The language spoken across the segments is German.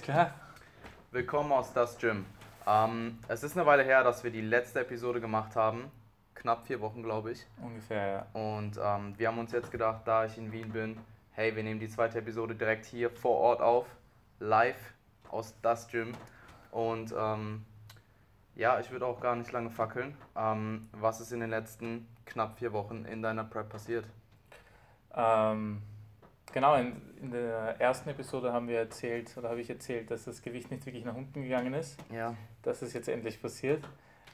Alles klar. Willkommen aus Das Gym. Ähm, es ist eine Weile her, dass wir die letzte Episode gemacht haben. Knapp vier Wochen, glaube ich. Ungefähr, ja. Und ähm, wir haben uns jetzt gedacht, da ich in Wien bin, hey, wir nehmen die zweite Episode direkt hier vor Ort auf. Live aus Das Gym. Und ähm, ja, ich würde auch gar nicht lange fackeln. Ähm, was ist in den letzten knapp vier Wochen in deiner Prep passiert? Ähm, genau, in, in, der ersten Episode haben wir erzählt, oder habe ich erzählt, dass das Gewicht nicht wirklich nach unten gegangen ist. Ja. Das ist jetzt endlich passiert.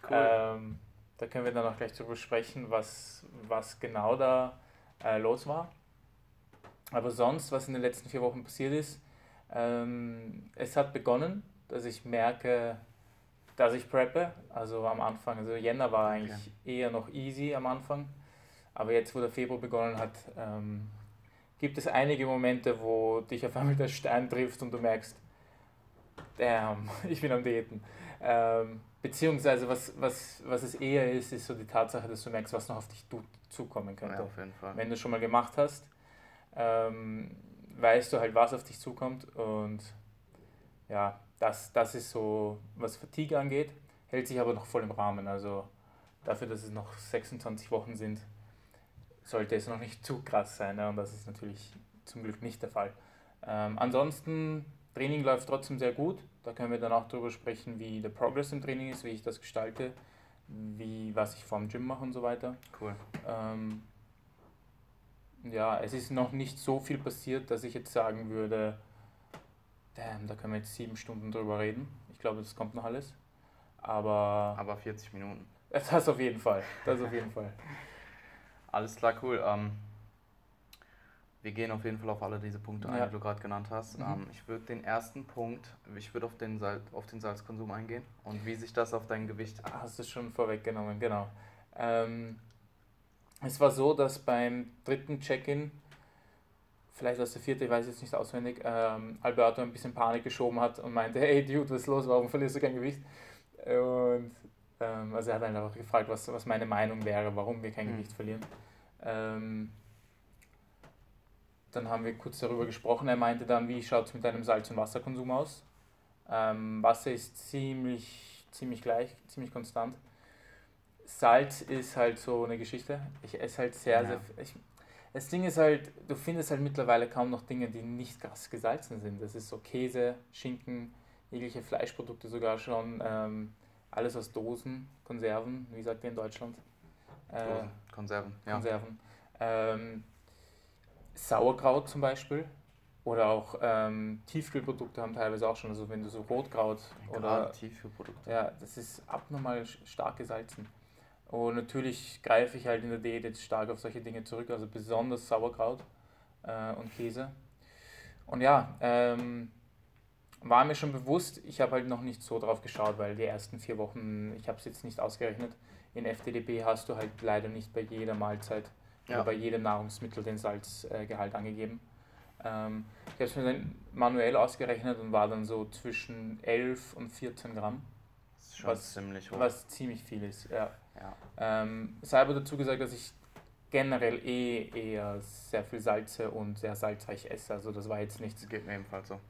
Cool. Ähm, da können wir dann auch gleich darüber sprechen, was, was genau da äh, los war. Aber sonst, was in den letzten vier Wochen passiert ist, ähm, es hat begonnen, dass ich merke, dass ich preppe. Also am Anfang, also Jänner war eigentlich okay. eher noch easy am Anfang. Aber jetzt, wo der Februar begonnen hat, ähm, gibt es einige Momente, wo dich auf einmal der Stein trifft und du merkst, damn, ich bin am Diäten. Ähm, beziehungsweise was, was, was es eher ist, ist so die Tatsache, dass du merkst, was noch auf dich zukommen könnte. Ja, auf jeden Fall. Wenn du schon mal gemacht hast, ähm, weißt du halt, was auf dich zukommt und ja, das, das ist so, was Fatigue angeht, hält sich aber noch voll im Rahmen. Also dafür, dass es noch 26 Wochen sind, sollte es noch nicht zu krass sein. Ne? Und das ist natürlich zum Glück nicht der Fall. Ähm, ansonsten, Training läuft trotzdem sehr gut. Da können wir dann auch darüber sprechen, wie der Progress im Training ist, wie ich das gestalte, wie, was ich vorm Gym mache und so weiter. Cool. Ähm, ja, es ist noch nicht so viel passiert, dass ich jetzt sagen würde, damn, da können wir jetzt sieben Stunden drüber reden. Ich glaube, das kommt noch alles. Aber. Aber 40 Minuten. Das auf jeden Fall. Das auf jeden Fall. Alles klar, cool. Ähm, wir gehen auf jeden Fall auf alle diese Punkte ein, ja. die du gerade genannt hast. Mhm. Ähm, ich würde den ersten Punkt, ich würde auf, den auf den Salzkonsum eingehen und wie sich das auf dein Gewicht. Ah, hast du schon vorweggenommen, genau. Ähm, es war so, dass beim dritten Check-in vielleicht was der vierte, ich weiß jetzt nicht auswendig, ähm, Alberto ein bisschen Panik geschoben hat und meinte, hey Dude, was ist los, warum verlierst du kein Gewicht? Und ähm, also er hat einfach gefragt, was, was meine Meinung wäre, warum wir kein mhm. Gewicht verlieren. Ähm, dann haben wir kurz darüber gesprochen. Er meinte dann, wie schaut es mit deinem Salz- und Wasserkonsum aus? Ähm, Wasser ist ziemlich, ziemlich gleich, ziemlich konstant. Salz ist halt so eine Geschichte. Ich esse halt sehr, ja. sehr. Ich, das Ding ist halt, du findest halt mittlerweile kaum noch Dinge, die nicht krass gesalzen sind. Das ist so Käse, Schinken, jegliche Fleischprodukte sogar schon, ähm, alles aus Dosen, Konserven, wie sagt ihr in Deutschland? Äh, Dosen, Konserven, ja. Konserven. Ähm, Sauerkraut zum Beispiel oder auch ähm, Tiefkühlprodukte haben teilweise auch schon, also wenn du so Rotkraut Gerade oder Tiefkühlprodukte. Ja, das ist abnormal stark gesalzen. Und natürlich greife ich halt in der Diät jetzt stark auf solche Dinge zurück, also besonders Sauerkraut äh, und Käse. Und ja, ähm, war mir schon bewusst, ich habe halt noch nicht so drauf geschaut, weil die ersten vier Wochen, ich habe es jetzt nicht ausgerechnet, in FTDB hast du halt leider nicht bei jeder Mahlzeit ja. oder bei jedem Nahrungsmittel den Salzgehalt äh, angegeben. Ähm, ich habe es mir dann manuell ausgerechnet und war dann so zwischen 11 und 14 Gramm. Das ist schon was, ziemlich hoch. Was ziemlich viel ist, ja. Ja. Ähm, sei aber dazu gesagt, dass ich generell eh eher sehr viel Salze und sehr salzreich esse. Also das war jetzt nichts. Das geht mir ebenfalls so.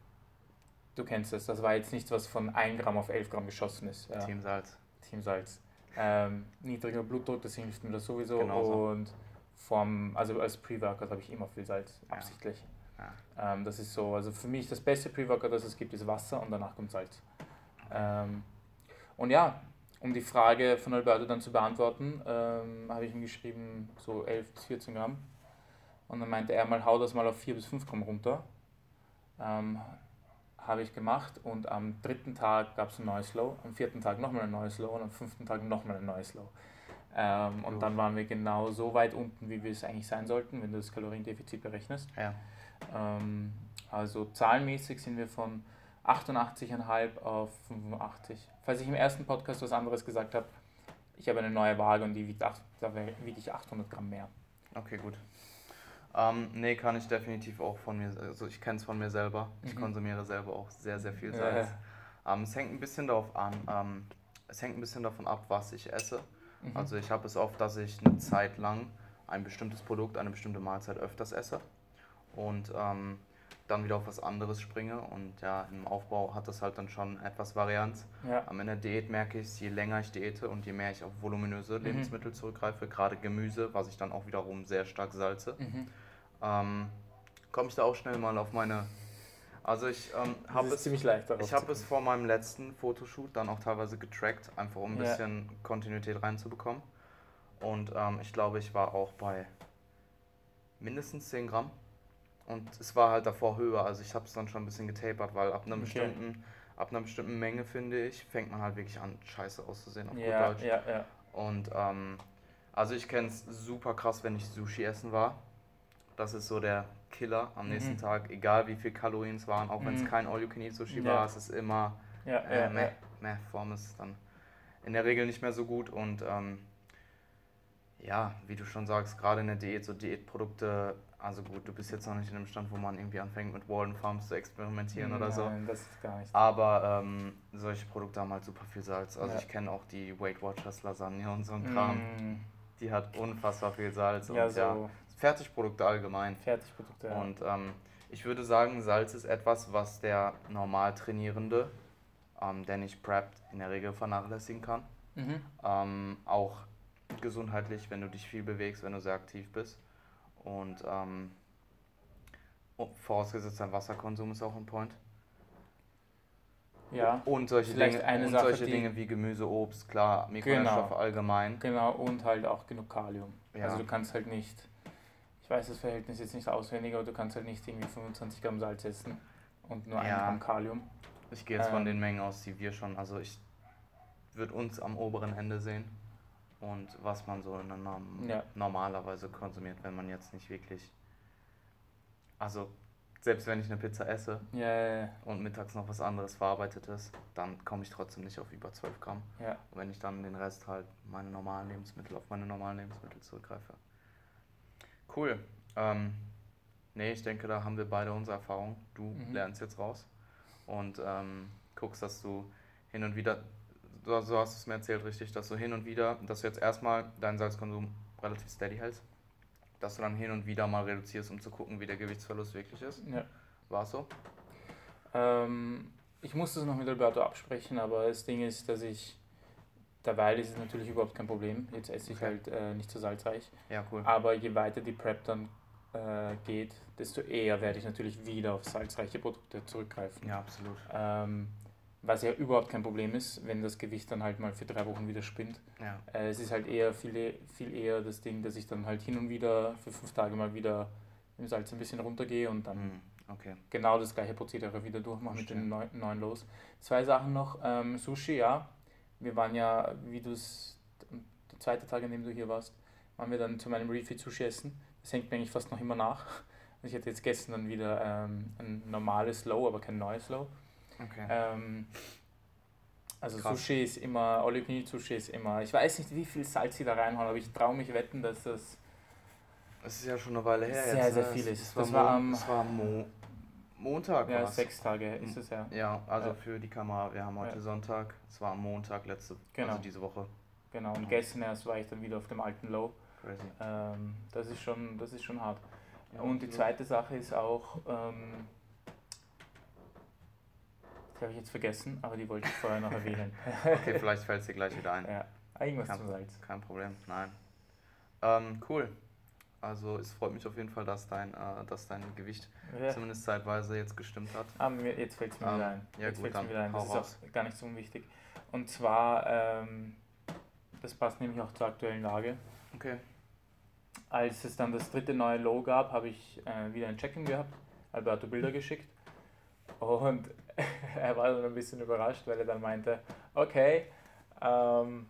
Du kennst es, das war jetzt nichts, was von 1 Gramm auf 11 Gramm geschossen ist. Ja. Team Salz. Team Salz. Ähm, niedriger Blutdruck, das hilft mir das sowieso. Genauso. Und vom, also als Pre-Workout habe ich immer viel Salz, ja. absichtlich. Ja. Ähm, das ist so, also für mich das beste Pre-Workout, das es gibt, ist Wasser und danach kommt Salz. Ähm, und ja, um die Frage von Alberto dann zu beantworten, ähm, habe ich ihm geschrieben, so 11 bis 14 Gramm. Und dann meinte er mal, hau das mal auf 4 bis 5 Gramm runter. Habe ich gemacht und am dritten Tag gab es ein neues Low, am vierten Tag nochmal ein neues Low und am fünften Tag nochmal ein neues Low. Ähm, und dann waren wir genau so weit unten, wie wir es eigentlich sein sollten, wenn du das Kaloriendefizit berechnest. Ja. Ähm, also zahlenmäßig sind wir von 88,5 auf 85. Falls ich im ersten Podcast was anderes gesagt habe, ich habe eine neue Waage und die wiegt, 8, da wiege ich 800 Gramm mehr. Okay, gut. Ähm, nee, kann ich definitiv auch von mir, also ich kenne es von mir selber. Ich mhm. konsumiere selber auch sehr, sehr viel Salz. Ja. Ähm, es hängt ein bisschen darauf an, ähm, es hängt ein bisschen davon ab, was ich esse. Mhm. Also ich habe es oft, dass ich eine Zeit lang ein bestimmtes Produkt, eine bestimmte Mahlzeit öfters esse. Und ähm, dann wieder auf was anderes springe. Und ja, im Aufbau hat das halt dann schon etwas Varianz. Ja. Am Ende der Diät merke ich, je länger ich diete und je mehr ich auf voluminöse mhm. Lebensmittel zurückgreife, gerade Gemüse, was ich dann auch wiederum sehr stark salze, mhm. Ähm, komme ich da auch schnell mal auf meine. Also ich ähm, habe es ziemlich leicht Ich habe es vor meinem letzten Fotoshoot dann auch teilweise getrackt, einfach um ein ja. bisschen Kontinuität reinzubekommen. Und ähm, ich glaube, ich war auch bei mindestens 10 Gramm. Und es war halt davor höher, also ich habe es dann schon ein bisschen getapert, weil ab einer okay. bestimmten ab einer bestimmten Menge, finde ich, fängt man halt wirklich an, scheiße auszusehen auf ja, gut Deutsch. Ja, ja. Und ähm, also ich kenne es super krass, wenn ich Sushi essen war. Das ist so der Killer am nächsten mhm. Tag, egal wie viel Kalorien es waren, auch mhm. wenn es kein All-You-Can-Eat-Sushi ja. war, es ist immer ja, äh, ja, meh, meh, Form ist dann in der Regel nicht mehr so gut und ähm, ja, wie du schon sagst, gerade in der Diät, so Diätprodukte also gut, du bist jetzt noch nicht in einem Stand, wo man irgendwie anfängt mit Walden Farms zu experimentieren Nein, oder so. Nein, das ist gar nicht. Aber ähm, solche Produkte haben halt super viel Salz. Also ja. ich kenne auch die Weight Watchers Lasagne und so ein Kram. Mm. Die hat unfassbar viel Salz. Ja, und so. ja, Fertigprodukte allgemein. Fertigprodukte, ja. Und ähm, ich würde sagen, Salz ist etwas, was der normal Trainierende, ähm, der nicht preppt, in der Regel vernachlässigen kann. Mhm. Ähm, auch gesundheitlich, wenn du dich viel bewegst, wenn du sehr aktiv bist. Und ähm, vorausgesetzt, dein Wasserkonsum ist auch ein Point. Ja. Und solche, Dinge, und Sache, solche Dinge wie Gemüse, Obst, klar, Mikronährstoffe genau, allgemein. Genau, und halt auch genug Kalium. Ja. Also du kannst halt nicht, ich weiß das Verhältnis jetzt nicht auswendig, aber du kannst halt nicht irgendwie 25 Gramm Salz essen und nur ja. 1 Gramm Kalium. Ich gehe jetzt ähm, von den Mengen aus, die wir schon, also ich würde uns am oberen Ende sehen und was man so Norm ja. normalerweise konsumiert, wenn man jetzt nicht wirklich. Also, selbst wenn ich eine Pizza esse ja, und mittags noch was anderes verarbeitetes, dann komme ich trotzdem nicht auf über 12 Gramm. Und wenn ich dann den Rest halt meine normalen Lebensmittel, auf meine normalen Lebensmittel zurückgreife. Cool. Ähm, nee, ich denke, da haben wir beide unsere Erfahrung. Du mhm. lernst jetzt raus und ähm, guckst, dass du hin und wieder so, so hast du es mir erzählt, richtig, dass du hin und wieder, dass du jetzt erstmal deinen Salzkonsum relativ steady hältst, dass du dann hin und wieder mal reduzierst, um zu gucken, wie der Gewichtsverlust wirklich ist. Ja. War es so? Ähm, ich musste es noch mit Alberto absprechen, aber das Ding ist, dass ich, derweil ist es natürlich überhaupt kein Problem. Jetzt esse ich okay. halt äh, nicht so salzreich. Ja, cool. Aber je weiter die Prep dann äh, geht, desto eher werde ich natürlich wieder auf salzreiche Produkte zurückgreifen. Ja, absolut. Ähm, was ja überhaupt kein Problem ist, wenn das Gewicht dann halt mal für drei Wochen wieder spinnt. Ja. Äh, es ist halt eher viel, viel eher das Ding, dass ich dann halt hin und wieder für fünf Tage mal wieder im Salz ein bisschen runtergehe und dann mhm. okay. genau das gleiche Prozedere wieder durchmache mit den neuen, neuen Los. Zwei Sachen noch. Ähm, Sushi, ja. Wir waren ja, wie du es, der zweite Tag, an dem du hier warst, waren wir dann zu meinem Refeed Sushi essen. Das hängt mir eigentlich fast noch immer nach. Ich hatte jetzt gestern dann wieder ähm, ein normales Low, aber kein neues Low. Okay. Ähm, also Krass. Sushi ist immer, You Sushi ist immer, ich weiß nicht, wie viel Salz sie da reinhauen, aber ich traue mich wetten, dass das. Das ist ja schon eine Weile her. Sehr, jetzt, sehr ne? viel ist. Das, das war, am. Das war Mo Montag. Ja, war's. sechs Tage ist es ja. Ja, also ja. für die Kamera, wir haben heute ja. Sonntag, es war am Montag, letzte, genau. also diese Woche. Genau, und gestern erst war ich dann wieder auf dem alten Low. Crazy. Ähm, das, ist schon, das ist schon hart. Ja, und die zweite Sache ist auch, ähm, die habe ich jetzt vergessen, aber die wollte ich vorher noch erwähnen. okay, vielleicht fällt es dir gleich wieder ein. Ja, irgendwas kein, zum Salz. Kein Problem, nein. Ähm, cool. Also es freut mich auf jeden Fall, dass dein, äh, dass dein Gewicht ja. zumindest zeitweise jetzt gestimmt hat. Ah, mir, jetzt fällt es mir ähm, wieder ein. Ja, jetzt gut, dann mir wieder ein. Das ist raus. auch gar nicht so unwichtig. Und zwar, ähm, das passt nämlich auch zur aktuellen Lage. Okay. Als es dann das dritte neue Low gab, habe ich äh, wieder ein Check-in gehabt, Alberto Bilder geschickt. Und er war dann ein bisschen überrascht, weil er dann meinte, okay, ähm,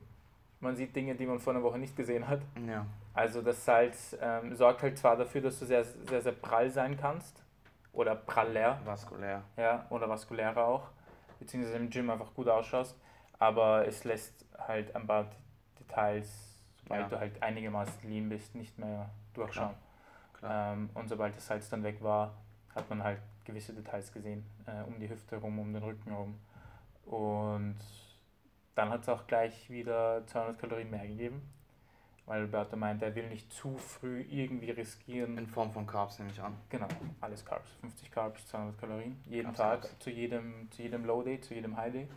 man sieht Dinge, die man vor einer Woche nicht gesehen hat. Ja. Also das Salz ähm, sorgt halt zwar dafür, dass du sehr, sehr, sehr prall sein kannst. Oder praller. Vaskulär. Ja, oder vaskulärer auch. Beziehungsweise im Gym einfach gut ausschaust. Aber es lässt halt ein paar Details, sobald ja. du halt einigermaßen lean bist, nicht mehr durchschauen. Klar. Klar. Ähm, und sobald das Salz dann weg war, hat man halt gewisse Details gesehen, äh, um die Hüfte rum, um den Rücken rum. Und dann hat es auch gleich wieder 200 Kalorien mehr gegeben. Weil Alberto meint, er will nicht zu früh irgendwie riskieren. In Form von Carbs nehme ich an. Genau, alles Carbs. 50 Carbs, 200 Kalorien. Jeden Carbs, Tag, Carbs. zu jedem, zu jedem Low Day, zu jedem High Day.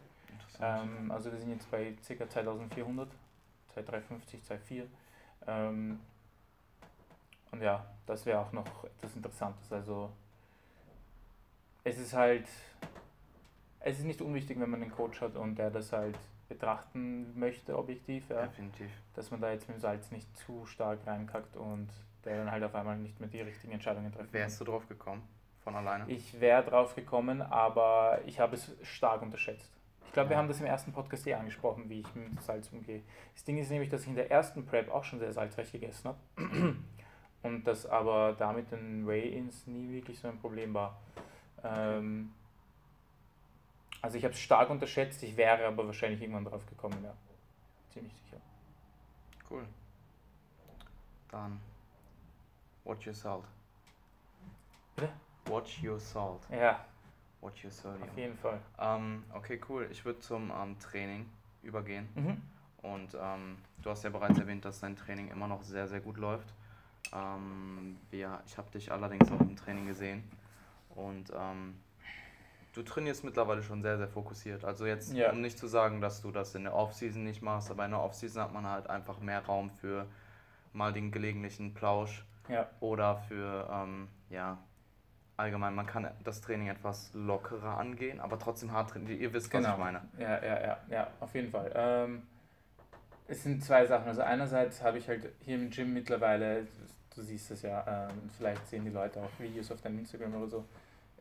Ähm, also wir sind jetzt bei ca. 2400, 2350, 2400. Ähm, und ja, das wäre auch noch etwas Interessantes. Also es ist halt, es ist nicht unwichtig, wenn man einen Coach hat und der das halt betrachten möchte, objektiv. Ja. Definitiv. Dass man da jetzt mit dem Salz nicht zu stark reinkackt und der dann halt auf einmal nicht mehr die richtigen Entscheidungen trifft. Wärst du drauf gekommen? Von alleine? Ich wäre drauf gekommen, aber ich habe es stark unterschätzt. Ich glaube, ja. wir haben das im ersten Podcast eh angesprochen, wie ich mit Salz umgehe. Das Ding ist nämlich, dass ich in der ersten Prep auch schon sehr salzreich gegessen habe. Und dass aber damit den Weigh-Ins nie wirklich so ein Problem war. Ähm, also ich habe es stark unterschätzt, ich wäre aber wahrscheinlich irgendwann drauf gekommen, ja. Ziemlich sicher. Cool. Dann watch your salt. Bitte? Watch your salt. Ja. Watch your sodium. Auf jeden Fall. Ähm, okay, cool. Ich würde zum ähm, Training übergehen. Mhm. Und ähm, du hast ja bereits erwähnt, dass dein Training immer noch sehr, sehr gut läuft. Ähm, wir, ich habe dich allerdings auch im Training gesehen. Und ähm, du trainierst mittlerweile schon sehr, sehr fokussiert. Also jetzt, ja. um nicht zu sagen, dass du das in der Offseason nicht machst, aber in der Offseason hat man halt einfach mehr Raum für mal den gelegentlichen Plausch ja. oder für, ähm, ja, allgemein, man kann das Training etwas lockerer angehen, aber trotzdem hart trainieren. Ihr wisst, was genau. ich meine. Ja, ja, ja, ja, auf jeden Fall. Ähm, es sind zwei Sachen. Also einerseits habe ich halt hier im Gym mittlerweile, du siehst es ja, ähm, vielleicht sehen die Leute auch Videos auf deinem Instagram oder so,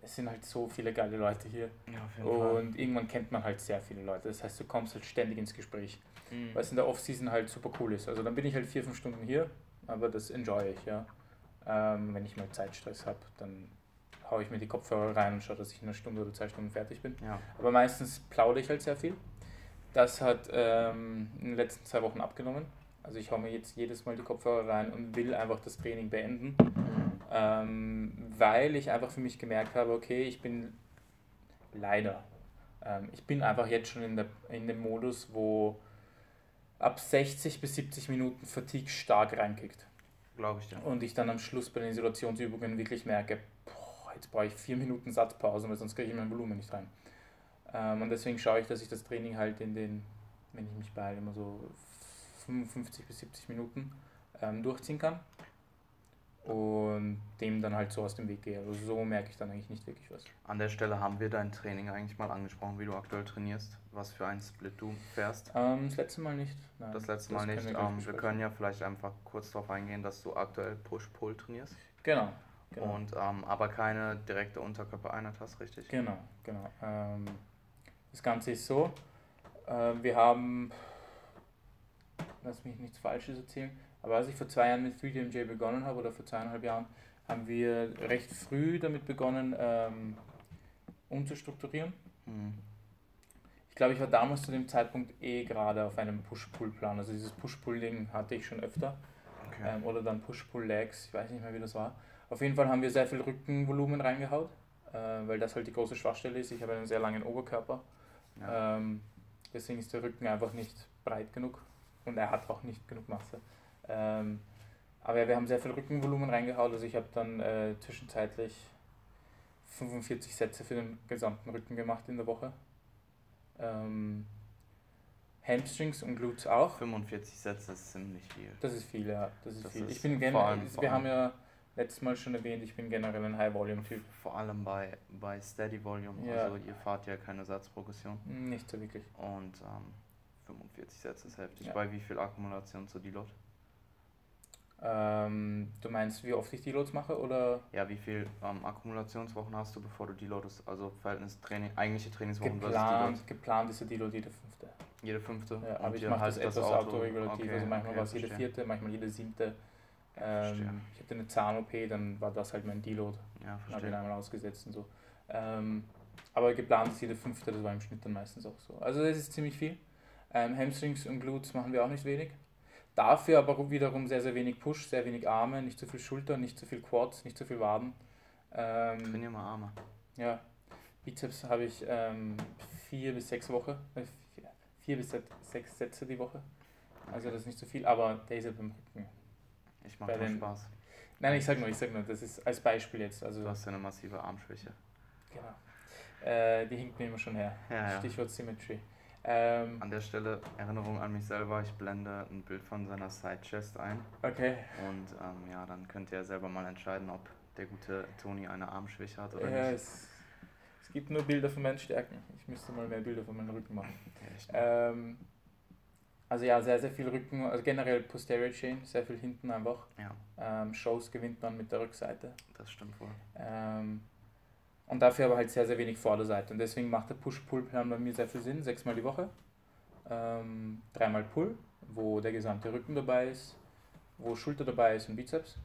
es sind halt so viele geile Leute hier. Ja, und Fall. irgendwann kennt man halt sehr viele Leute. Das heißt, du kommst halt ständig ins Gespräch. Mhm. Was in der Off-Season halt super cool ist. Also dann bin ich halt vier, fünf Stunden hier, aber das enjoy ich, ja. Ähm, wenn ich mal Zeitstress habe, dann haue ich mir die Kopfhörer rein und schaue, dass ich in einer Stunde oder zwei Stunden fertig bin. Ja. Aber meistens plaudere ich halt sehr viel. Das hat ähm, in den letzten zwei Wochen abgenommen. Also ich haue mir jetzt jedes Mal die Kopfhörer rein und will einfach das Training beenden. Ähm, weil ich einfach für mich gemerkt habe, okay, ich bin leider, ähm, ich bin einfach jetzt schon in, der, in dem Modus, wo ab 60 bis 70 Minuten Fatigue stark reinkickt. Glaube ich ja. Und ich dann am Schluss bei den Isolationsübungen wirklich merke, boah, jetzt brauche ich vier Minuten Satzpause, weil sonst kriege ich mein Volumen nicht rein. Ähm, und deswegen schaue ich, dass ich das Training halt in den, wenn ich mich behalte, immer so 55 bis 70 Minuten ähm, durchziehen kann und dem dann halt so aus dem Weg gehe. Also so merke ich dann eigentlich nicht wirklich was. An der Stelle haben wir dein Training eigentlich mal angesprochen, wie du aktuell trainierst, was für einen Split du fährst. Ähm, das letzte Mal nicht. Nein, das letzte Mal nicht. Wir, ähm, wir, können ja vielleicht einfach kurz darauf eingehen, dass du aktuell Push-Pull trainierst. Genau. genau. Und ähm, aber keine direkte Unterkörpereinheit hast, richtig? Genau, genau. Ähm, das Ganze ist so, äh, wir haben, lass mich nichts Falsches erzählen, aber als ich vor zwei Jahren mit 3DMJ begonnen habe, oder vor zweieinhalb Jahren, haben wir recht früh damit begonnen, ähm, umzustrukturieren. Mhm. Ich glaube, ich war damals zu dem Zeitpunkt eh gerade auf einem Push-Pull-Plan. Also dieses Push-Pull-Ding hatte ich schon öfter. Okay. Ähm, oder dann Push-Pull-Legs, ich weiß nicht mehr, wie das war. Auf jeden Fall haben wir sehr viel Rückenvolumen reingehaut, äh, weil das halt die große Schwachstelle ist. Ich habe einen sehr langen Oberkörper. Ja. Ähm, deswegen ist der Rücken einfach nicht breit genug und er hat auch nicht genug Masse. Ähm, aber ja, wir haben sehr viel Rückenvolumen reingehauen. Also ich habe dann äh, zwischenzeitlich 45 Sätze für den gesamten Rücken gemacht in der Woche. Ähm, Hamstrings und Glutes auch. 45 Sätze ist ziemlich viel. Das ist viel, ja. Das ist das viel. Ist ich bin generell, wir haben ja letztes Mal schon erwähnt, ich bin generell ein High-Volume-Typ. Vor allem bei, bei Steady Volume, ja. also ihr fahrt ja keine Satzprogression. Nicht so wirklich. Und ähm, 45 Sätze ist heftig. Ja. Bei wie viel Akkumulation zu Deload? Ähm, du meinst, wie oft ich Deloads mache oder? Ja, wie viel ähm, Akkumulationswochen hast du, bevor du Deloadest? Also Verhältnis Training, eigentliche Trainingswochen geplant, Geplant ist der Deload jede fünfte. Jede fünfte? Ja, aber ich mache das etwas Auto autoregulativ. Okay, also manchmal okay, war es jede vierte, manchmal jede siebte. Ähm, ich hatte eine Zahn-OP, dann war das halt mein Deload. Ja, verstehe. Habe ihn einmal ausgesetzt und so. Ähm, aber geplant ist jede fünfte, das war im Schnitt dann meistens auch so. Also das ist ziemlich viel. Ähm, Hamstrings und Glutes machen wir auch nicht wenig. Dafür aber wiederum sehr, sehr wenig Push, sehr wenig Arme, nicht zu viel Schulter, nicht zu viel Quads, nicht zu viel Waden. Ähm, Trainier mal Arme. Ja. Bizeps habe ich ähm, vier bis sechs Wochen, äh, vier bis sechs Sätze die Woche. Also das ist nicht so viel, aber der ist ja beim Rücken. Ich mache den Spaß. Nein, ich sag nur, ich sag nur, das ist als Beispiel jetzt. Also du hast ja eine massive Armschwäche. Genau. Äh, die hinkt mir immer schon her. Ja, Stichwort ja. Symmetry. Ähm, an der Stelle Erinnerung an mich selber, ich blende ein Bild von seiner Side Chest ein. Okay. Und ähm, ja, dann könnt ihr selber mal entscheiden, ob der gute Toni eine Armschwäche hat oder ja, nicht. Es, es gibt nur Bilder von meinen Stärken. Ich müsste mal mehr Bilder von meinem Rücken machen. Ja, ähm, also ja, sehr, sehr viel Rücken, also generell Posterior Chain, sehr viel hinten einfach. Ja. Ähm, Shows gewinnt man mit der Rückseite. Das stimmt wohl. Und dafür aber halt sehr, sehr wenig Vorderseite. Und deswegen macht der Push-Pull-Plan bei mir sehr viel Sinn. Sechsmal die Woche. Ähm, dreimal Pull, wo der gesamte Rücken dabei ist, wo Schulter dabei ist und Bizeps.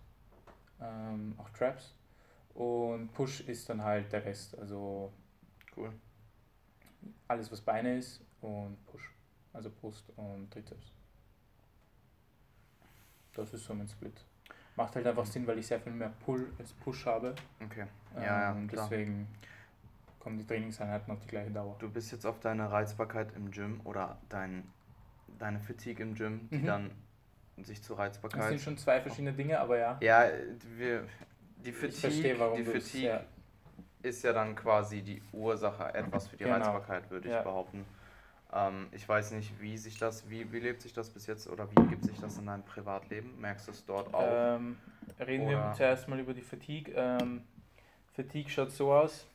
Ähm, auch Traps. Und Push ist dann halt der Rest. Also cool. alles, was Beine ist und Push. Also Brust und Trizeps. Das ist so mein Split. Macht halt einfach Sinn, weil ich sehr viel mehr Pull als Push habe. Okay. Ja, ähm, ja, Deswegen kommen die Trainingseinheiten auf die gleiche Dauer. Du bist jetzt auf deine Reizbarkeit im Gym oder dein, deine Fatigue im Gym, die mhm. dann sich zur Reizbarkeit. Das sind schon zwei verschiedene Dinge, aber ja. Ja, wir, die Fatigue, ich verstehe, die Fatigue ja. ist ja dann quasi die Ursache etwas für die genau. Reizbarkeit, würde ich ja. behaupten. Ähm, ich weiß nicht, wie sich das, wie, wie lebt sich das bis jetzt oder wie gibt sich das in deinem Privatleben? Merkst du es dort auch? Ähm, reden oder? wir zuerst mal über die Fatigue. Ähm, Fatigue schaut so aus.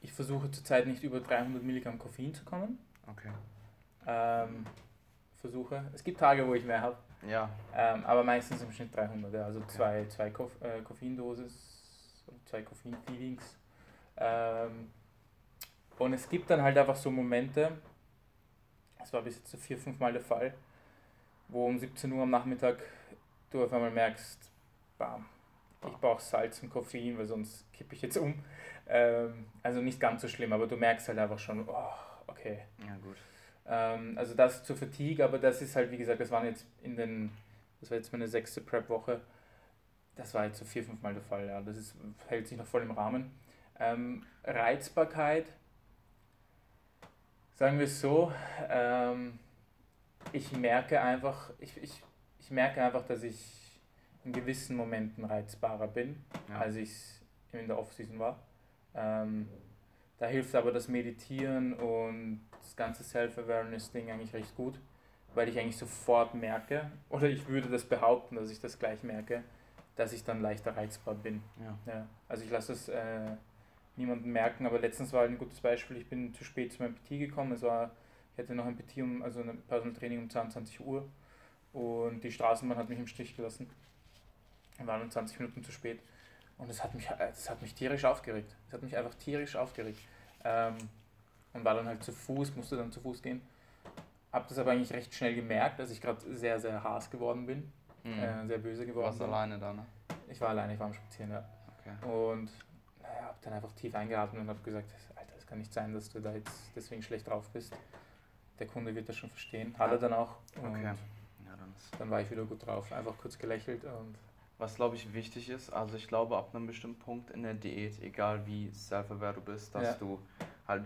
Ich versuche zurzeit nicht über 300 Milligramm Koffein zu kommen. Okay. Ähm, versuche. Es gibt Tage, wo ich mehr habe. Ja. Ähm, aber meistens im Schnitt 300. Ja. Also okay. zwei, zwei Koff äh, Koffeindosis, zwei Koffein-Feedings. Ähm, und es gibt dann halt einfach so Momente, das war bis jetzt so vier, fünf Mal der Fall, wo um 17 Uhr am Nachmittag du auf einmal merkst, bam, ich brauche Salz und Koffein, weil sonst kippe ich jetzt um. Ähm, also nicht ganz so schlimm, aber du merkst halt einfach schon, oh, okay. Ja, gut. Ähm, also das zur Fatigue, aber das ist halt, wie gesagt, das waren jetzt in den, das war jetzt meine sechste Prep-Woche. Das war jetzt so vier, fünf Mal der Fall, ja. Das ist, hält sich noch voll im Rahmen. Ähm, Reizbarkeit sagen wir es so, ähm, ich merke einfach, ich, ich, ich merke einfach, dass ich in gewissen Momenten reizbarer bin, ja. als ich es in der Offseason war. Ähm, da hilft aber das Meditieren und das ganze Self-Awareness-Ding eigentlich recht gut, weil ich eigentlich sofort merke, oder ich würde das behaupten, dass ich das gleich merke, dass ich dann leichter reizbar bin. Ja. ja also ich lasse es äh, niemanden merken. Aber letztens war halt ein gutes Beispiel, ich bin zu spät zu meinem PT gekommen. Es war, ich hatte noch ein PT, um, also ein Personal Training um 22 Uhr und die Straßenbahn hat mich im Stich gelassen. Wir waren 20 Minuten zu spät. Und das hat mich, das hat mich tierisch aufgeregt. Das hat mich einfach tierisch aufgeregt. Ähm, und war dann halt zu Fuß, musste dann zu Fuß gehen. Hab das aber eigentlich recht schnell gemerkt, dass ich gerade sehr, sehr Haas geworden bin. Mhm. Äh, sehr böse geworden Warst bin. alleine da, ne? Ich war alleine, ich war am Spazieren, ja. Okay. Und dann einfach tief eingeatmet und habe gesagt, Alter, es kann nicht sein, dass du da jetzt deswegen schlecht drauf bist. Der Kunde wird das schon verstehen. Hat er dann auch. okay. Ja, dann, dann war ich wieder gut drauf. Einfach kurz gelächelt und was glaube ich wichtig ist, also ich glaube ab einem bestimmten Punkt in der Diät, egal wie self-aware du bist, dass ja. du halt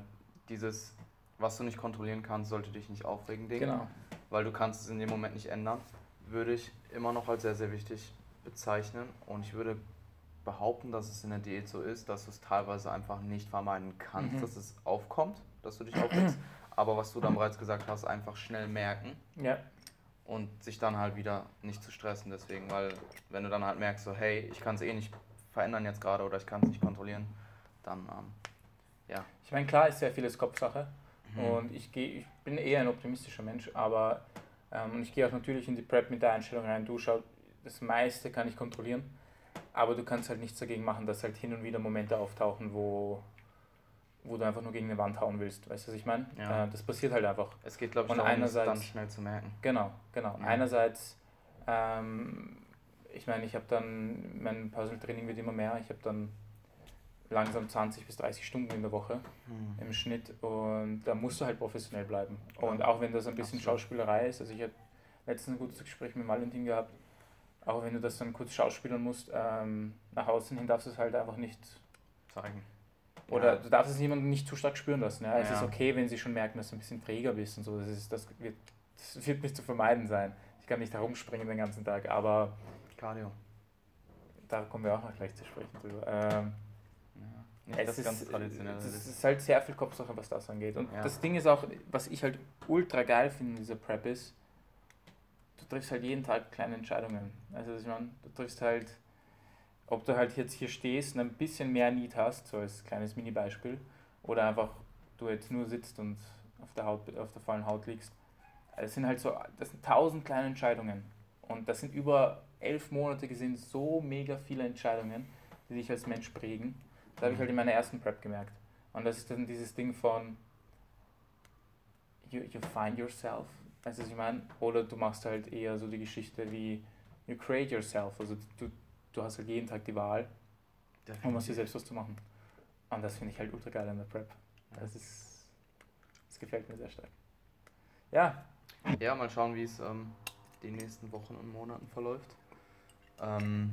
dieses, was du nicht kontrollieren kannst, sollte dich nicht aufregen, Ding. Genau. Weil du kannst es in dem Moment nicht ändern, würde ich immer noch als sehr, sehr wichtig bezeichnen. Und ich würde behaupten, dass es in der Diät so ist, dass du es teilweise einfach nicht vermeiden kannst, mhm. dass es aufkommt, dass du dich aufregst. Aber was du dann bereits gesagt hast, einfach schnell merken. Ja. Und sich dann halt wieder nicht zu stressen deswegen, weil wenn du dann halt merkst, so hey, ich kann es eh nicht verändern jetzt gerade oder ich kann es nicht kontrollieren, dann ähm, ja. Ich meine, klar ist sehr vieles Kopfsache mhm. und ich, geh, ich bin eher ein optimistischer Mensch, aber ähm, ich gehe auch natürlich in die Prep mit der Einstellung rein, du schau, das meiste kann ich kontrollieren aber du kannst halt nichts dagegen machen, dass halt hin und wieder Momente auftauchen, wo, wo du einfach nur gegen eine Wand hauen willst. Weißt du, was ich meine? Ja. Äh, das passiert halt einfach. Es geht, glaube ich, darum, einerseits, dann schnell zu merken. Genau, genau. Ja. Einerseits, ähm, ich meine, ich habe dann, mein Personal Training wird immer mehr, ich habe dann langsam 20 bis 30 Stunden in der Woche mhm. im Schnitt und da musst du halt professionell bleiben. Und auch wenn das ein bisschen Absolut. Schauspielerei ist, also ich habe letztens ein gutes Gespräch mit Valentin gehabt, auch wenn du das dann kurz schauspielern musst, ähm, nach außen hin darfst du es halt einfach nicht zeigen. Oder ja. du darfst es jemandem nicht zu stark spüren lassen. Ja? Es ja. ist okay, wenn sie schon merken, dass du ein bisschen träger bist und so. Das, ist, das wird das wird nicht zu vermeiden sein. Ich kann nicht herumspringen den ganzen Tag, aber. Cardio. Da kommen wir auch noch gleich zu sprechen drüber. Ähm, ja, es das ist. Es ist halt sehr viel Kopfsache, was das angeht. Und ja. das Ding ist auch, was ich halt ultra geil finde in dieser Prep ist, triffst halt jeden Tag kleine Entscheidungen. Also ich meine, du triffst halt, ob du halt jetzt hier stehst und ein bisschen mehr Need hast, so als kleines Mini-Beispiel, oder einfach du jetzt nur sitzt und auf der Haut, auf der vollen Haut liegst. Das sind halt so, das sind tausend kleine Entscheidungen. Und das sind über elf Monate gesehen so mega viele Entscheidungen, die dich als Mensch prägen. Das habe ich halt in meiner ersten Prep gemerkt. Und das ist dann dieses Ding von you, you find yourself. Also ich meine, oder du machst halt eher so die Geschichte wie you create yourself. Also du, du hast halt jeden Tag die Wahl, um aus dir selbst was zu machen. Und das finde ich halt ultra geil an der Prep. Das ist, das gefällt mir sehr stark. Ja. Ja, mal schauen, wie es ähm, die nächsten Wochen und Monaten verläuft. Ähm,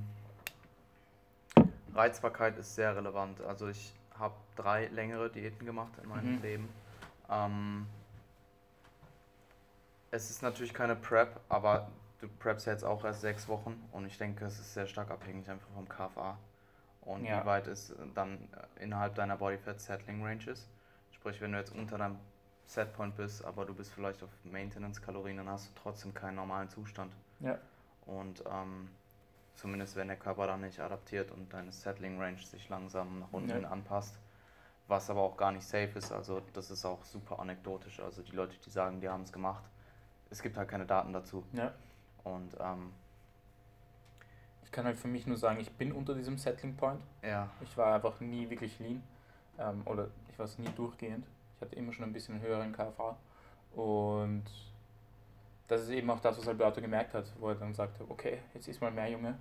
Reizbarkeit ist sehr relevant. Also ich habe drei längere Diäten gemacht in meinem mhm. Leben. Ähm, es ist natürlich keine Prep, aber du preppst jetzt auch erst sechs Wochen und ich denke, es ist sehr stark abhängig einfach vom KFA und ja. wie weit es dann innerhalb deiner Body Fat Settling Range ist. Sprich, wenn du jetzt unter deinem Setpoint bist, aber du bist vielleicht auf Maintenance-Kalorien, dann hast du trotzdem keinen normalen Zustand. Ja. Und ähm, zumindest wenn der Körper dann nicht adaptiert und deine Settling Range sich langsam nach unten ja. anpasst, was aber auch gar nicht safe ist. Also das ist auch super anekdotisch. Also die Leute, die sagen, die haben es gemacht, es gibt halt keine Daten dazu. Ja. Und ähm, ich kann halt für mich nur sagen, ich bin unter diesem Settling Point. Ja. Ich war einfach nie wirklich lean. Ähm, oder ich war es nie durchgehend. Ich hatte immer schon ein bisschen höheren KFA. Und das ist eben auch das, was Alberto gemerkt hat, wo er dann sagte, okay, jetzt ist mal mehr Junge.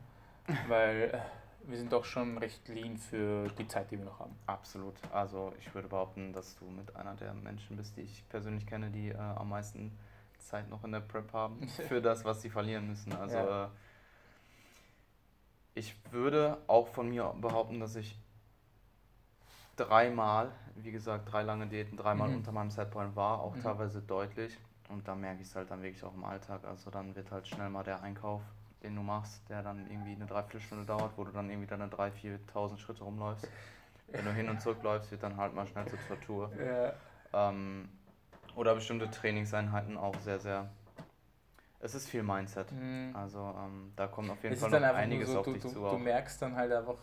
Weil äh, wir sind doch schon recht lean für die Zeit, die wir noch haben. Absolut. Also ich würde behaupten, dass du mit einer der Menschen bist, die ich persönlich kenne, die äh, am meisten Zeit noch in der Prep haben für das, was sie verlieren müssen. Also ja. Äh, ich würde auch von mir behaupten, dass ich dreimal, wie gesagt, drei lange Diäten, dreimal mhm. unter meinem Setpoint war, auch mhm. teilweise deutlich. Und da merke ich es halt dann wirklich auch im Alltag. Also dann wird halt schnell mal der Einkauf, den du machst, der dann irgendwie eine Dreiviertelstunde dauert, wo du dann irgendwie deine 3.000, 4.000 Schritte rumläufst. Wenn du hin und zurück läufst, wird dann halt mal schnell zur Tortur. Ja. Ähm, oder bestimmte Trainingseinheiten auch sehr, sehr. Es ist viel Mindset. Mhm. Also ähm, da kommt auf jeden es Fall noch einiges so, auf du, dich du, zu. Du merkst dann halt einfach,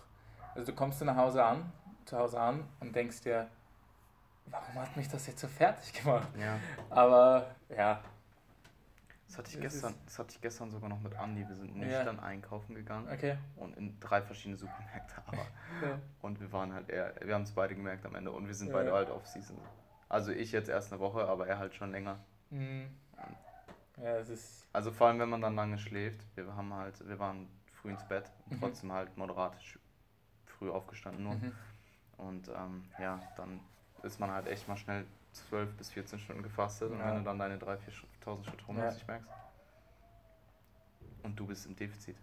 also du kommst dann nach Hause an, zu Hause an und denkst dir, warum hat mich das jetzt so fertig gemacht? Ja. Aber ja. Das hatte ich, gestern, das hatte ich gestern sogar noch mit Andi. Wir sind nüchtern ja. einkaufen gegangen. Okay. Und in drei verschiedene Supermärkte. Aber. ja. Und wir waren halt eher, wir haben es beide gemerkt am Ende und wir sind ja. beide halt auf Season. Also ich jetzt erst eine Woche, aber er halt schon länger. Mhm. Ja, es ist. Also vor allem, wenn man dann lange schläft. Wir haben halt, wir waren früh ins Bett und mhm. trotzdem halt moderat früh aufgestanden nur. Mhm. Und ähm, ja, dann ist man halt echt mal schnell 12 bis 14 Stunden gefastet ja. und wenn du dann deine 3.000, 4.000 Schritte rum ja. ich merkst. Und du bist im Defizit.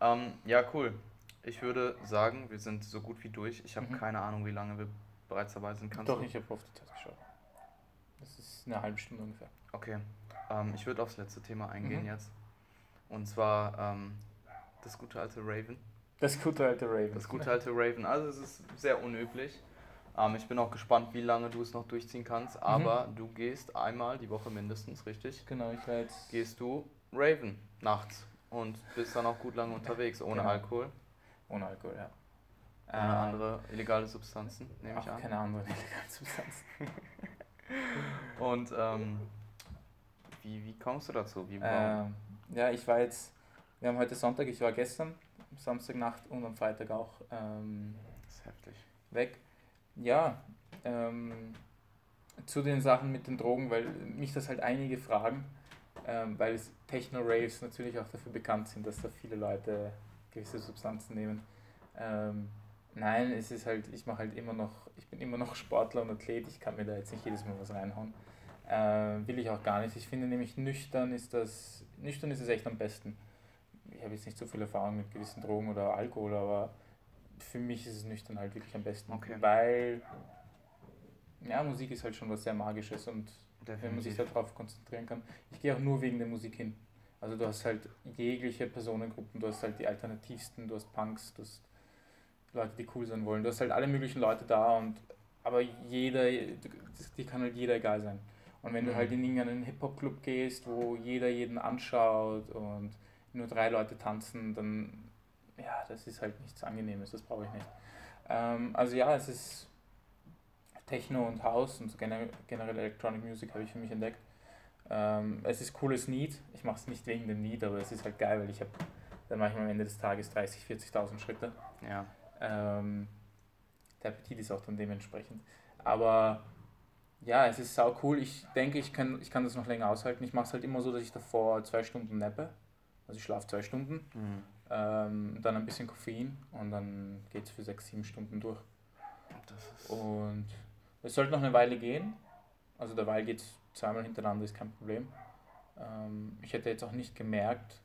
ähm, ja, cool. Ich würde sagen, wir sind so gut wie durch. Ich habe mhm. keine Ahnung, wie lange wir bereits dabei sind. Kannst Doch, du? ich habe auf die Zeit geschaut. Das ist eine halbe Stunde ungefähr. Okay. Ähm, ich würde aufs letzte Thema eingehen mhm. jetzt. Und zwar ähm, das gute alte Raven. Das gute alte Raven. Das gute alte Raven. Also es ist sehr unüblich. Ähm, ich bin auch gespannt, wie lange du es noch durchziehen kannst. Mhm. Aber mhm. du gehst einmal die Woche mindestens, richtig? Genau, ich werde. Gehst du Raven nachts und bist dann auch gut lange unterwegs, ohne genau. Alkohol. Ohne Alkohol, ja. Keine ähm, andere illegale Substanzen, nehme ich an. Keine andere illegale Substanzen. Und ähm, wie, wie kommst du dazu? Wie, ähm, ja, ich war jetzt, wir haben heute Sonntag, ich war gestern, Samstagnacht und am Freitag auch ähm, das ist heftig. weg. Ja, ähm, zu den Sachen mit den Drogen, weil mich das halt einige fragen, ähm, weil Techno-Raves natürlich auch dafür bekannt sind, dass da viele Leute gewisse Substanzen nehmen. Ähm, Nein, es ist halt, ich mache halt immer noch, ich bin immer noch Sportler und Athlet, ich kann mir da jetzt nicht jedes Mal was reinhauen. Äh, will ich auch gar nicht. Ich finde nämlich nüchtern ist das, nüchtern ist es echt am besten. Ich habe jetzt nicht so viel Erfahrung mit gewissen Drogen oder Alkohol, aber für mich ist es nüchtern halt wirklich am besten. Okay. Weil, ja, Musik ist halt schon was sehr Magisches und Definitiv. wenn man sich darauf konzentrieren kann. Ich gehe auch nur wegen der Musik hin. Also du hast halt jegliche Personengruppen, du hast halt die alternativsten, du hast Punks, du hast Leute, die cool sein wollen. Du hast halt alle möglichen Leute da und aber jeder, die kann halt jeder egal sein. Und wenn mhm. du halt in irgendeinen Hip-Hop-Club gehst, wo jeder jeden anschaut und nur drei Leute tanzen, dann ja, das ist halt nichts Angenehmes, das brauche ich nicht. Ähm, also ja, es ist Techno und House und generell, generell Electronic Music habe ich für mich entdeckt. Ähm, es ist cooles Need, ich mache es nicht wegen dem Need, aber es ist halt geil, weil ich habe dann mache ich am Ende des Tages 30, 40.000 Schritte. Ja. Ähm, der Appetit ist auch dann dementsprechend. Aber ja, es ist sau cool. Ich denke, ich kann, ich kann das noch länger aushalten. Ich mache es halt immer so, dass ich davor zwei Stunden nappe. Also ich schlafe zwei Stunden, mhm. ähm, dann ein bisschen Koffein und dann geht es für sechs, sieben Stunden durch. und es sollte noch eine Weile gehen. Also derweil geht es zweimal hintereinander, ist kein Problem. Ähm, ich hätte jetzt auch nicht gemerkt,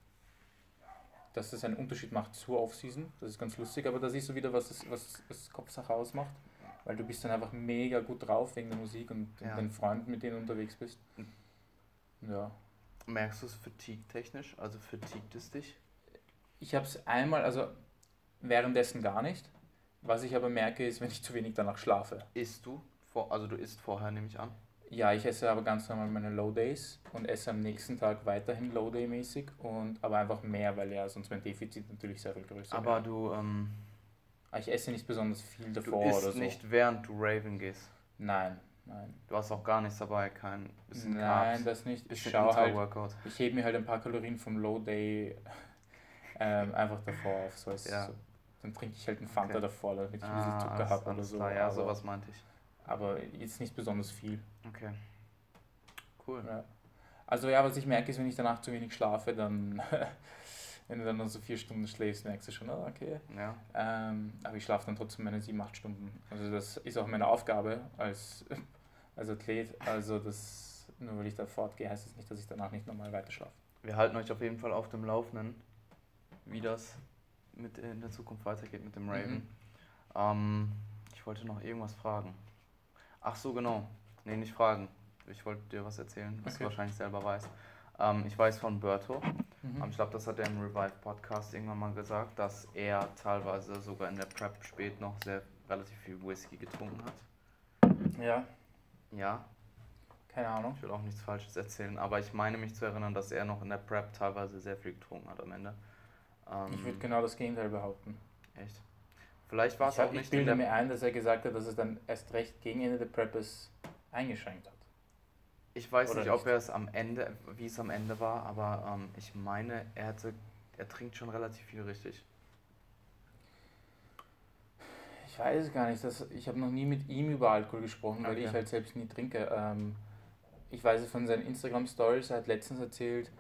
dass das einen Unterschied macht zur Offseason. Das ist ganz lustig, aber das ist so wieder, was das, was das Kopfsache ausmacht. Weil du bist dann einfach mega gut drauf wegen der Musik und ja. den Freunden, mit denen du unterwegs bist. Ja. Merkst du es fatigue-technisch? Also fatigued es dich? Ich habe es einmal, also währenddessen gar nicht. Was ich aber merke, ist, wenn ich zu wenig danach schlafe. Isst du? Vor, also du isst vorher, nehme ich an? Ja, ich esse aber ganz normal meine Low Days und esse am nächsten Tag weiterhin Low Day mäßig und aber einfach mehr, weil ja sonst mein Defizit natürlich sehr viel größer Aber wäre. du ähm, ah, ich esse nicht besonders viel davor du isst oder so. nicht während du Raven gehst. Nein, nein. Du hast auch gar nichts dabei, kein bisschen Nein, Carbs, das nicht. Ich schaue halt, ich hebe mir halt ein paar Kalorien vom Low Day ähm, einfach davor auf, so, ja. so dann trinke ich halt einen Fanta okay. davor, damit ich ein bisschen ah, Zucker habe oder so. Klar, ja, sowas meinte ich aber jetzt nicht besonders viel. Okay. Cool. Ja. Also ja, was ich merke ist, wenn ich danach zu wenig schlafe, dann, wenn du dann nur so vier Stunden schläfst, merkst du schon, oh, okay. Ja. Ähm, aber ich schlafe dann trotzdem meine sieben, acht Stunden. Also das ist auch meine Aufgabe als, als Athlet. Also das, nur weil ich da fortgehe, heißt es das nicht, dass ich danach nicht normal weiter schlafe. Wir halten euch auf jeden Fall auf dem Laufenden, wie das mit in der Zukunft weitergeht mit dem Raven. Mhm. Ähm, ich wollte noch irgendwas fragen. Ach so, genau. Nee, nicht fragen. Ich wollte dir was erzählen, was okay. du wahrscheinlich selber weißt. Ähm, ich weiß von Berto. Mhm. Ähm, ich glaube, das hat er im Revive-Podcast irgendwann mal gesagt, dass er teilweise sogar in der Prep spät noch sehr relativ viel Whisky getrunken hat. Ja. Ja. Keine Ahnung. Ich will auch nichts Falsches erzählen, aber ich meine mich zu erinnern, dass er noch in der Prep teilweise sehr viel getrunken hat am Ende. Ähm, ich würde genau das Gegenteil behaupten. Echt? Vielleicht war es auch nicht. Ich bilde mir ein, dass er gesagt hat, dass es dann erst recht gegen Ende der Preppers eingeschränkt hat. Ich weiß Oder nicht, ob er es am Ende, wie es am Ende war, aber ähm, ich meine, er hatte, er trinkt schon relativ viel richtig. Ich weiß gar nicht, dass, ich habe noch nie mit ihm über Alkohol gesprochen, weil okay. ich halt selbst nie trinke. Ähm, ich weiß es von seinen Instagram-Stories, er hat letztens erzählt,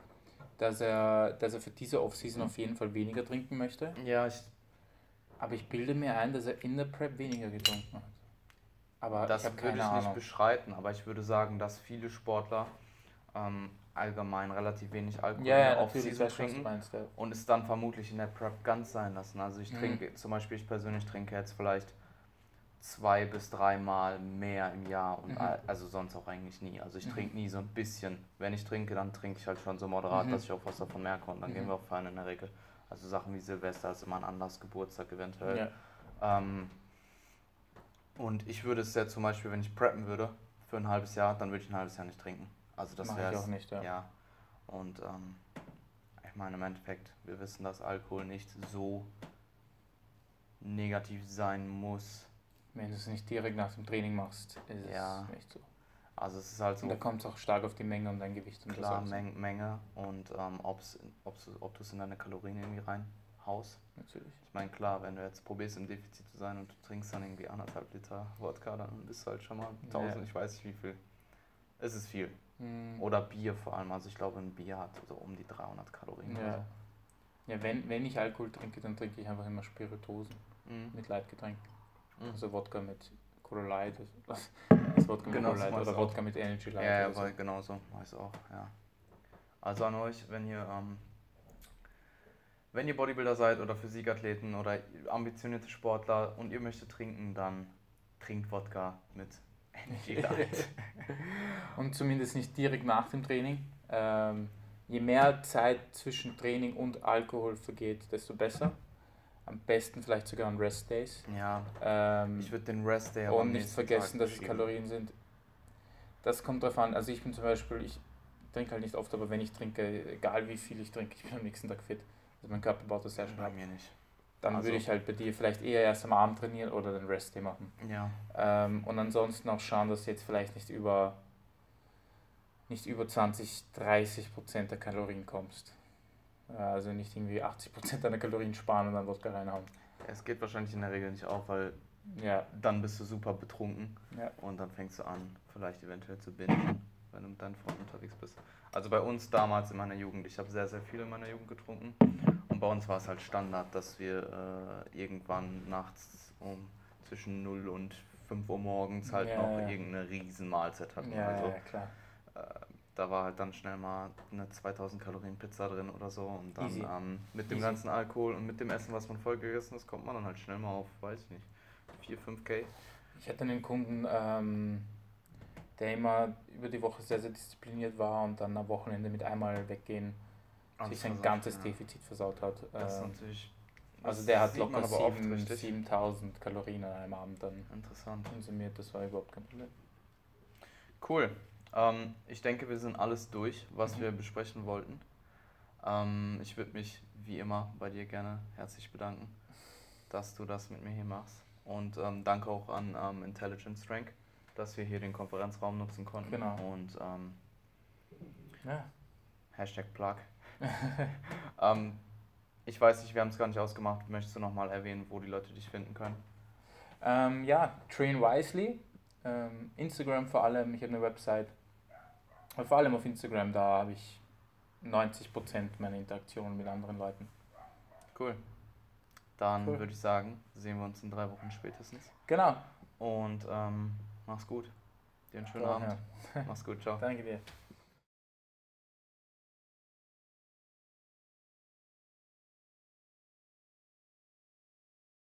dass er, dass er für diese Offseason auf jeden Fall weniger trinken möchte. Ja, ich aber ich bilde mir ein, dass er in der Prep weniger getrunken hat. Aber das ich würde ich Ahnung. nicht beschreiten, aber ich würde sagen, dass viele Sportler ähm, allgemein relativ wenig Alkohol ja, ja, auf Season trinken meinst, ja. und es dann vermutlich in der Prep ganz sein lassen. Also ich mhm. trinke, zum Beispiel ich persönlich trinke jetzt vielleicht zwei bis dreimal mehr im Jahr und mhm. also sonst auch eigentlich nie. Also ich mhm. trinke nie so ein bisschen. Wenn ich trinke, dann trinke ich halt schon so moderat, mhm. dass ich auch was davon merke und dann gehen mhm. wir auch feiern in der Regel. Also Sachen wie Silvester ist immer ein anderes Geburtstag eventuell. Ja. Ähm, und ich würde es ja zum Beispiel, wenn ich preppen würde für ein halbes Jahr, dann würde ich ein halbes Jahr nicht trinken. Also das wäre ich auch nicht, ja. ja. Und ähm, ich meine im Endeffekt, wir wissen, dass Alkohol nicht so negativ sein muss. Wenn du es nicht direkt nach dem Training machst, ist ja. es nicht so. Also es ist halt so. Und da kommt es auch stark auf die Menge und dein Gewicht und Klar, Menge, Menge und ähm, ob's, ob's, ob du es in deine Kalorien irgendwie reinhaust. Natürlich. Ich meine, klar, wenn du jetzt probierst im Defizit zu sein und du trinkst dann irgendwie anderthalb Liter Wodka, dann bist du halt schon mal 1000, ja. ich weiß nicht wie viel. Es ist viel. Mhm. Oder Bier vor allem. Also ich glaube, ein Bier hat so um die 300 Kalorien. Ja, also. ja wenn, wenn ich Alkohol trinke, dann trinke ich einfach immer Spiritosen mhm. mit Leitgetränk. Mhm. Also Wodka mit Cola Light, das, das Wodka genau, mit Cola Light oder Wodka mit Energy Light. Ja, ja so. genau so, weiß auch, ja. Also an euch, wenn ihr, ähm, wenn ihr Bodybuilder seid oder Physikathleten oder ambitionierte Sportler und ihr möchtet trinken, dann trinkt Wodka mit und zumindest nicht direkt nach dem Training. Ähm, je mehr Zeit zwischen Training und Alkohol vergeht, desto besser. Am besten vielleicht sogar an Rest Days. Ja. Ähm, ich würde den Rest Day Und nicht vergessen, dass es Kalorien sind. Das kommt darauf an. Also ich bin zum Beispiel, ich trinke halt nicht oft, aber wenn ich trinke, egal wie viel ich trinke, ich bin am nächsten Tag fit. Also mein Körper baut das sehr schnell Bei mir nicht. Dann also, würde ich halt bei dir vielleicht eher erst am Abend trainieren oder den Rest Day machen. Ja. Ähm, und ansonsten auch schauen, dass du jetzt vielleicht nicht über nicht über 20, 30 Prozent der Kalorien kommst. Also nicht irgendwie 80 Prozent deiner Kalorien sparen und dann Wodka reinhauen. Es geht wahrscheinlich in der Regel nicht auf, weil ja. dann bist du super betrunken ja. und dann fängst du an, vielleicht eventuell zu binden, wenn du mit deinen Freunden unterwegs bist. Also bei uns damals in meiner Jugend, ich habe sehr, sehr viel in meiner Jugend getrunken und bei uns war es halt Standard, dass wir äh, irgendwann nachts um zwischen 0 und 5 Uhr morgens halt ja, noch irgendeine riesen Mahlzeit hatten. also, klar äh, da war halt dann schnell mal eine 2000 Kalorien Pizza drin oder so und dann ähm, mit dem Easy. ganzen Alkohol und mit dem Essen, was man voll gegessen hat, kommt man dann halt schnell mal auf, weiß ich nicht, 4, 5k. Ich hatte einen Kunden, ähm, der immer über die Woche sehr, sehr diszipliniert war und dann am Wochenende mit einmal weggehen Ach, sich sein ganzes ja. Defizit versaut hat. Das ist ähm, natürlich also der hat locker 7000 Kalorien an einem Abend dann Interessant. konsumiert, das war überhaupt kein Problem. Cool. Ähm, ich denke, wir sind alles durch, was mhm. wir besprechen wollten. Ähm, ich würde mich wie immer bei dir gerne herzlich bedanken, dass du das mit mir hier machst. Und ähm, danke auch an ähm, Intelligence Strength, dass wir hier den Konferenzraum nutzen konnten. Genau. Und ähm, ja. Hashtag Plug. Ähm, ich weiß nicht, wir haben es gar nicht ausgemacht. Möchtest du nochmal erwähnen, wo die Leute dich finden können? ja, Train Wisely. Instagram vor allem. Ich habe eine Website vor allem auf Instagram, da habe ich 90% meiner Interaktionen mit anderen Leuten. Cool. Dann cool. würde ich sagen, sehen wir uns in drei Wochen spätestens. Genau. Und ähm, mach's gut. Dir einen schönen Abend. Mach's gut, ciao. Danke dir.